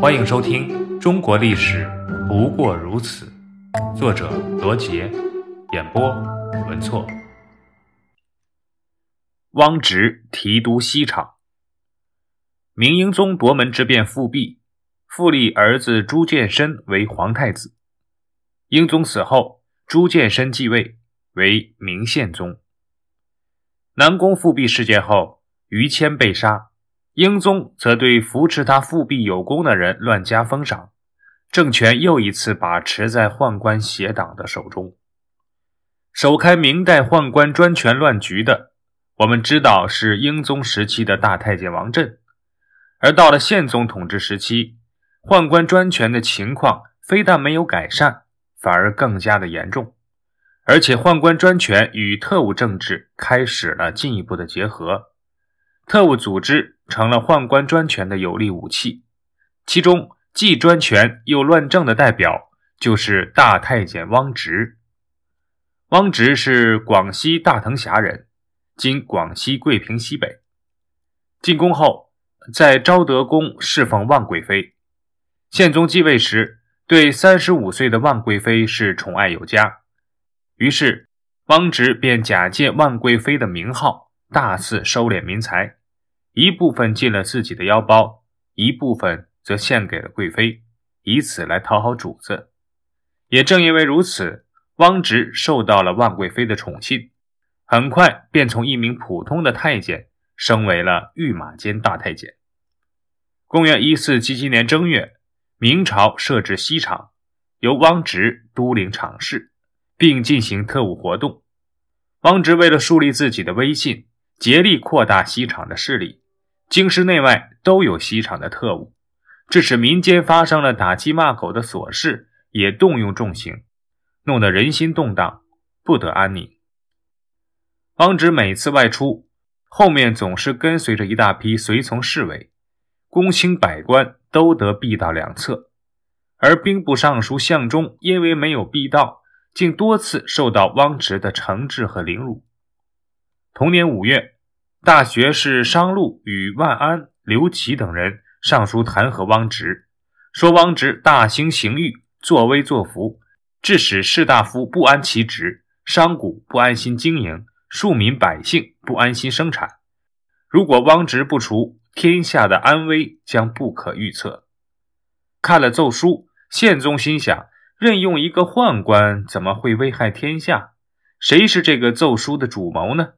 欢迎收听《中国历史不过如此》，作者罗杰，演播文措。汪直提督西厂，明英宗夺门之变复辟，复立儿子朱见深为皇太子。英宗死后，朱见深继位为明宪宗。南宫复辟事件后，于谦被杀。英宗则对扶持他复辟有功的人乱加封赏，政权又一次把持在宦官邪党的手中。首开明代宦官专权乱局的，我们知道是英宗时期的大太监王振，而到了宪宗统治时期，宦官专权的情况非但没有改善，反而更加的严重，而且宦官专权与特务政治开始了进一步的结合。特务组织成了宦官专权的有力武器，其中既专权又乱政的代表就是大太监汪直。汪直是广西大藤峡人，今广西桂平西北。进宫后，在昭德宫侍奉万贵妃。宪宗继位时，对三十五岁的万贵妃是宠爱有加，于是汪直便假借万贵妃的名号，大肆收敛民财。一部分进了自己的腰包，一部分则献给了贵妃，以此来讨好主子。也正因为如此，汪直受到了万贵妃的宠信，很快便从一名普通的太监升为了御马监大太监。公元一四七七年正月，明朝设置西厂，由汪直督领厂事，并进行特务活动。汪直为了树立自己的威信，竭力扩大西厂的势力。京师内外都有西厂的特务，致使民间发生了打鸡骂狗的琐事，也动用重刑，弄得人心动荡，不得安宁。汪直每次外出，后面总是跟随着一大批随从侍卫，公卿百官都得避到两侧，而兵部尚书向忠因为没有避到，竟多次受到汪直的惩治和凌辱。同年五月。大学士商禄与万安、刘琦等人上书弹劾汪直，说汪直大兴刑狱，作威作福，致使士大夫不安其职，商贾不安心经营，庶民百姓不安心生产。如果汪直不除，天下的安危将不可预测。看了奏书，宪宗心想：任用一个宦官，怎么会危害天下？谁是这个奏书的主谋呢？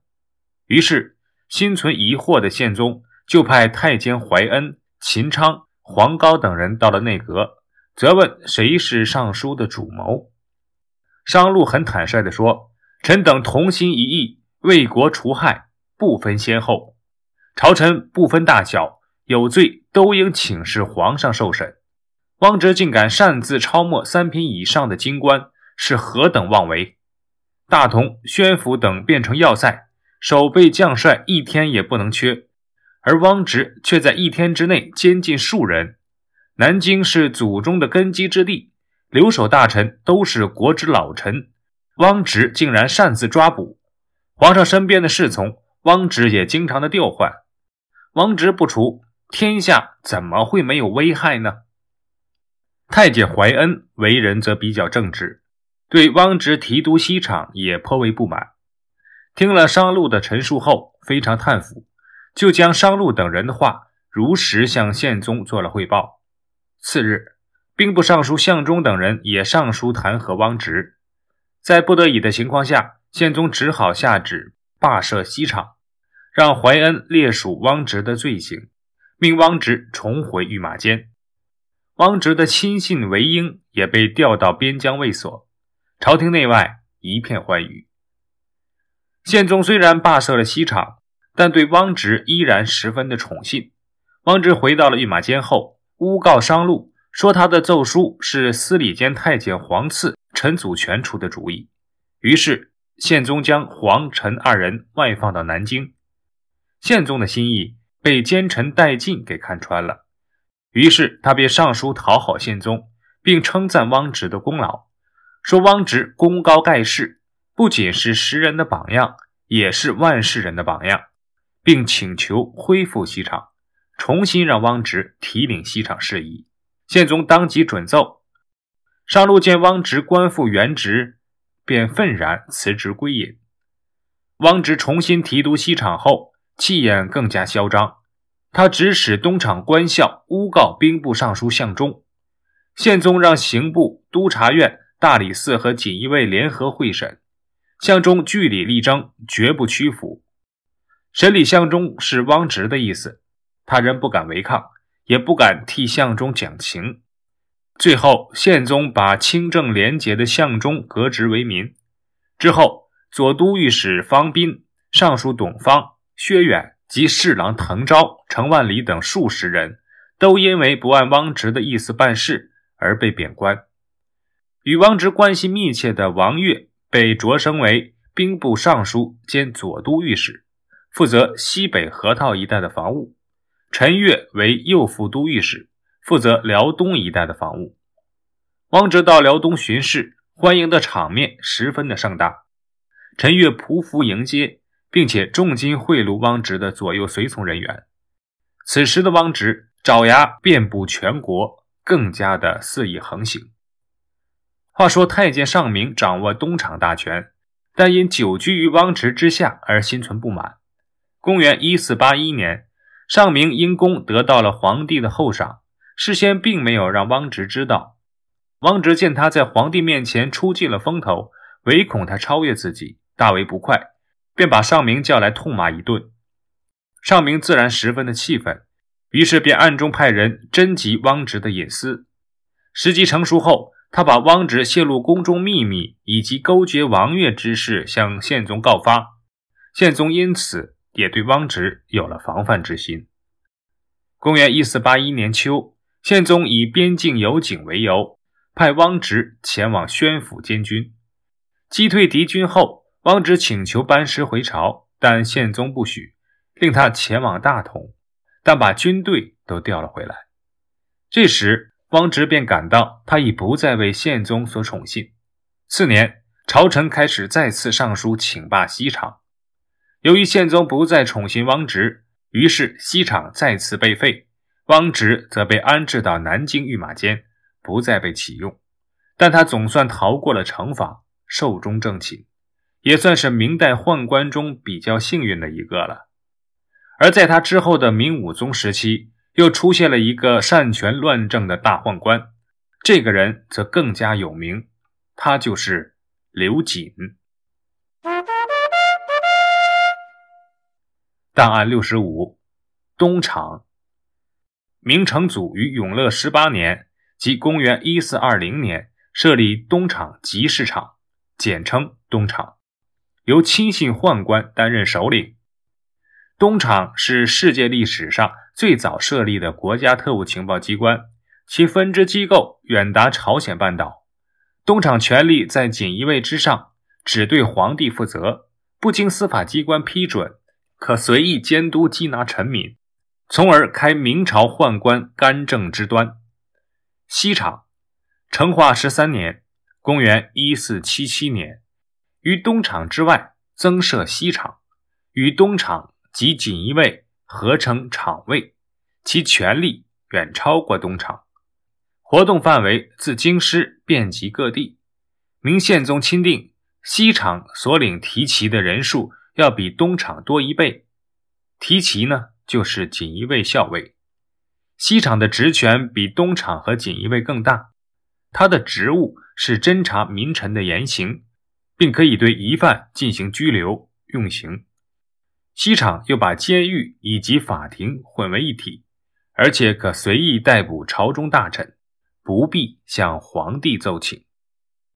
于是。心存疑惑的宪宗就派太监怀恩、秦昌、黄高等人到了内阁，责问谁是尚书的主谋。商禄很坦率地说：“臣等同心一意，为国除害，不分先后。朝臣不分大小，有罪都应请示皇上受审。汪直竟敢擅自抄没三品以上的京官，是何等妄为！大同、宣府等变成要塞。”守备将帅一天也不能缺，而汪直却在一天之内监禁数人。南京是祖宗的根基之地，留守大臣都是国之老臣，汪直竟然擅自抓捕。皇上身边的侍从，汪直也经常的调换。汪直不除，天下怎么会没有危害呢？太监怀恩为人则比较正直，对汪直提督西厂也颇为不满。听了商禄的陈述后，非常叹服，就将商禄等人的话如实向宪宗做了汇报。次日，兵部尚书向忠等人也上书弹劾汪直。在不得已的情况下，宪宗只好下旨罢设西厂，让怀恩列数汪直的罪行，命汪直重回御马监。汪直的亲信韦英也被调到边疆卫所，朝廷内外一片欢愉。宪宗虽然罢设了西厂，但对汪直依然十分的宠信。汪直回到了御马监后，诬告商禄，说他的奏疏是司礼监太监黄赐、陈祖全出的主意。于是宪宗将黄、陈二人外放到南京。宪宗的心意被奸臣戴进给看穿了，于是他便上书讨好宪宗，并称赞汪直的功劳，说汪直功高盖世。不仅是时人的榜样，也是万世人的榜样，并请求恢复西厂，重新让汪直提领西厂事宜。宪宗当即准奏。上路见汪直官复原职，便愤然辞职归隐。汪直重新提督西厂后，气焰更加嚣张。他指使东厂官校诬告兵部尚书向忠，宪宗让刑部、督察院、大理寺和锦衣卫联合会审，相中据理力争，绝不屈服。审理相中是汪直的意思，他人不敢违抗，也不敢替相中讲情。最后，宪宗把清正廉洁的相中革职为民。之后，左都御史方斌、尚书董方、薛远。及侍郎滕昭、程万里等数十人，都因为不按汪直的意思办事而被贬官。与汪直关系密切的王悦被擢升为兵部尚书兼左都御史，负责西北河套一带的防务；陈悦为右副都御史，负责辽东一带的防务。汪直到辽东巡视，欢迎的场面十分的盛大，陈悦匍匐迎接。并且重金贿赂汪直的左右随从人员。此时的汪直爪牙遍布全国，更加的肆意横行。话说太监尚明掌握东厂大权，但因久居于汪直之下而心存不满。公元一四八一年，尚明因功得到了皇帝的厚赏，事先并没有让汪直知道。汪直见他在皇帝面前出尽了风头，唯恐他超越自己，大为不快。便把尚明叫来痛骂一顿，尚明自然十分的气愤，于是便暗中派人侦集汪直的隐私。时机成熟后，他把汪直泄露宫中秘密以及勾结王悦之事向宪宗告发，宪宗因此也对汪直有了防范之心。公元一四八一年秋，宪宗以边境有警为由，派汪直前往宣府监军，击退敌军后。汪直请求班师回朝，但宪宗不许，令他前往大同，但把军队都调了回来。这时，汪直便感到他已不再为宪宗所宠信。次年，朝臣开始再次上书请罢西厂。由于宪宗不再宠信汪直，于是西厂再次被废，汪直则被安置到南京御马监，不再被启用。但他总算逃过了惩罚，寿终正寝。也算是明代宦官中比较幸运的一个了。而在他之后的明武宗时期，又出现了一个擅权乱政的大宦官，这个人则更加有名，他就是刘瑾。档案六十五，东厂。明成祖于永乐十八年，即公元一四二零年，设立东厂集市场，简称东厂。由亲信宦官担任首领。东厂是世界历史上最早设立的国家特务情报机关，其分支机构远达朝鲜半岛。东厂权力在锦衣卫之上，只对皇帝负责，不经司法机关批准，可随意监督缉拿臣民，从而开明朝宦官干政之端。西厂，成化十三年（公元一四七七年）。于东厂之外增设西厂，与东厂及锦衣卫合称厂卫，其权力远超过东厂，活动范围自京师遍及各地。明宪宗钦定，西厂所领提旗的人数要比东厂多一倍。提旗呢，就是锦衣卫校尉。西厂的职权比东厂和锦衣卫更大，他的职务是侦查民臣的言行。并可以对疑犯进行拘留、用刑。西厂又把监狱以及法庭混为一体，而且可随意逮捕朝中大臣，不必向皇帝奏请。